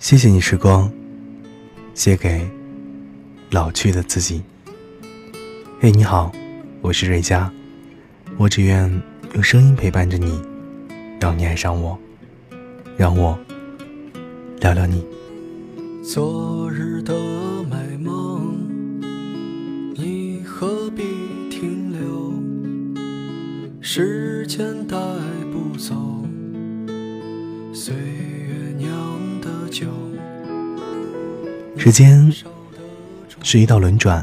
谢谢你，时光。写给老去的自己。嘿，你好，我是瑞佳。我只愿用声音陪伴着你，让你爱上我，让我聊聊你。昨日的美梦，你何必停留？时时间是一道轮转，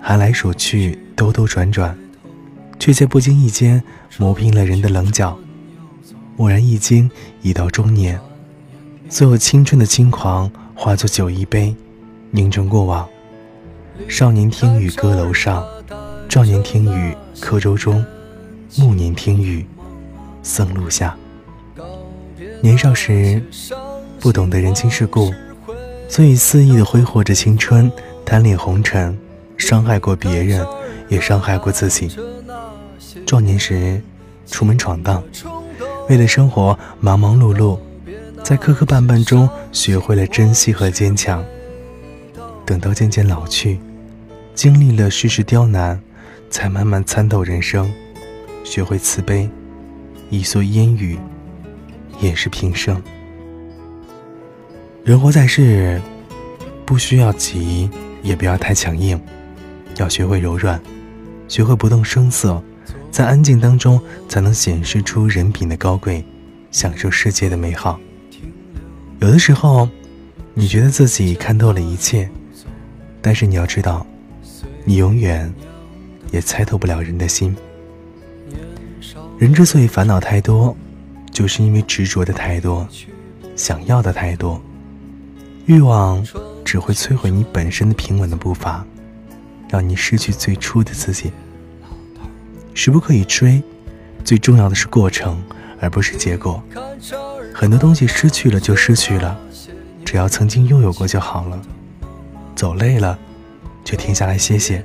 寒来暑去，兜兜转转，却在不经意间磨平了人的棱角。蓦然一惊，已到中年，所有青春的轻狂化作酒一杯，凝成过往。少年听雨歌楼上，壮年听雨客舟中，暮年听雨僧路下。年少时不懂得人情世故。所以肆意的挥霍着青春，贪恋红尘，伤害过别人，也伤害过自己。壮年时，出门闯荡，为了生活忙忙碌碌，在磕磕绊绊中学会了珍惜和坚强。等到渐渐老去，经历了世事刁难，才慢慢参透人生，学会慈悲，一蓑烟雨，也是平生。人活在世，不需要急，也不要太强硬，要学会柔软，学会不动声色，在安静当中才能显示出人品的高贵，享受世界的美好。有的时候，你觉得自己看透了一切，但是你要知道，你永远也猜透不了人的心。人之所以烦恼太多，就是因为执着的太多，想要的太多。欲望只会摧毁你本身的平稳的步伐，让你失去最初的自己。时不可以追，最重要的是过程，而不是结果。很多东西失去了就失去了，只要曾经拥有过就好了。走累了，就停下来歇歇；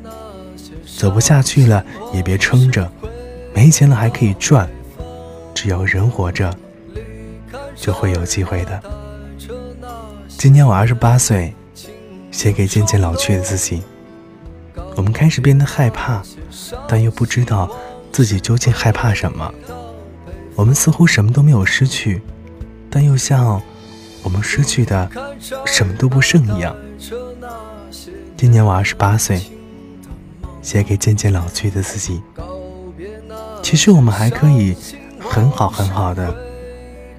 走不下去了，也别撑着。没钱了还可以赚，只要人活着，就会有机会的。今年我二十八岁，写给渐渐老去的自己。我们开始变得害怕，但又不知道自己究竟害怕什么。我们似乎什么都没有失去，但又像我们失去的什么都不剩一样。今年我二十八岁，写给渐渐老去的自己。其实我们还可以很好很好的，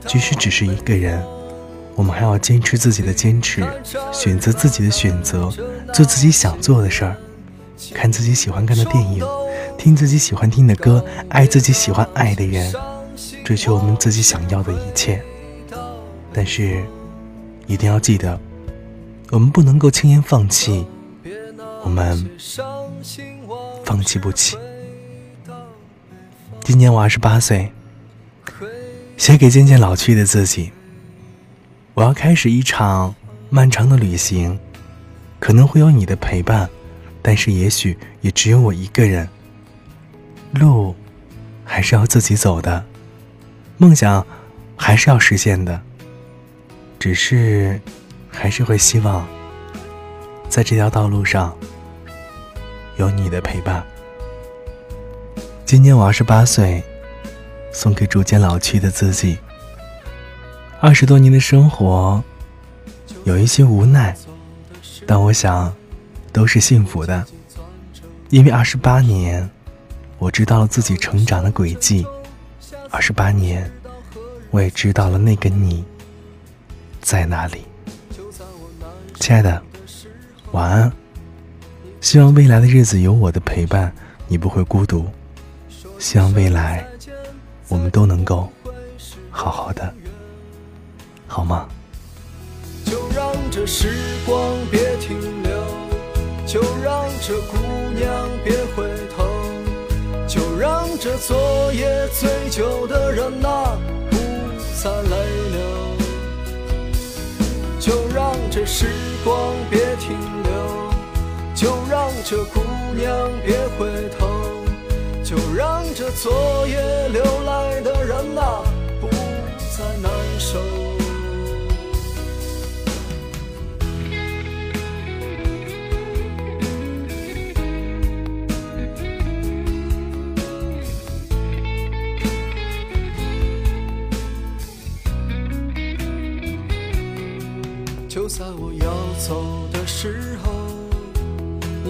即使只是一个人。我们还要坚持自己的坚持，选择自己的选择，做自己想做的事儿，看自己喜欢看的电影，听自己喜欢听的歌，爱自己喜欢爱的人，追求我们自己想要的一切。但是，一定要记得，我们不能够轻言放弃，我们放弃不起。今年我二十八岁，写给渐渐老去的自己。我要开始一场漫长的旅行，可能会有你的陪伴，但是也许也只有我一个人。路还是要自己走的，梦想还是要实现的，只是还是会希望在这条道路上有你的陪伴。今年我二十八岁，送给逐渐老去的自己。二十多年的生活，有一些无奈，但我想，都是幸福的。因为二十八年，我知道了自己成长的轨迹；二十八年，我也知道了那个你在哪里。亲爱的，晚安。希望未来的日子有我的陪伴，你不会孤独。希望未来，我们都能够好好的。好吗？就让这时光别停留，就让这姑娘别回头，就让这昨夜醉酒的人呐不再泪流，就让这时光别停留，就让这姑娘别回头，就让这昨夜流来的人呐不再难受。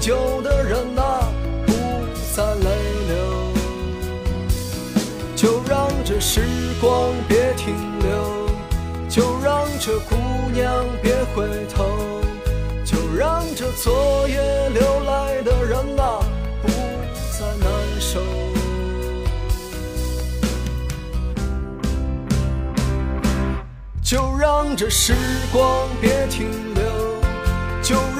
酒的人啊不再泪流，就让这时光别停留，就让这姑娘别回头，就让这昨夜流来的人啊不再难受。就让这时光别停留，就让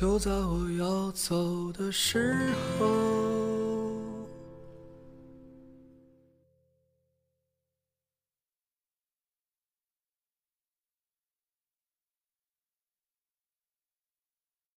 就在我要走的时候。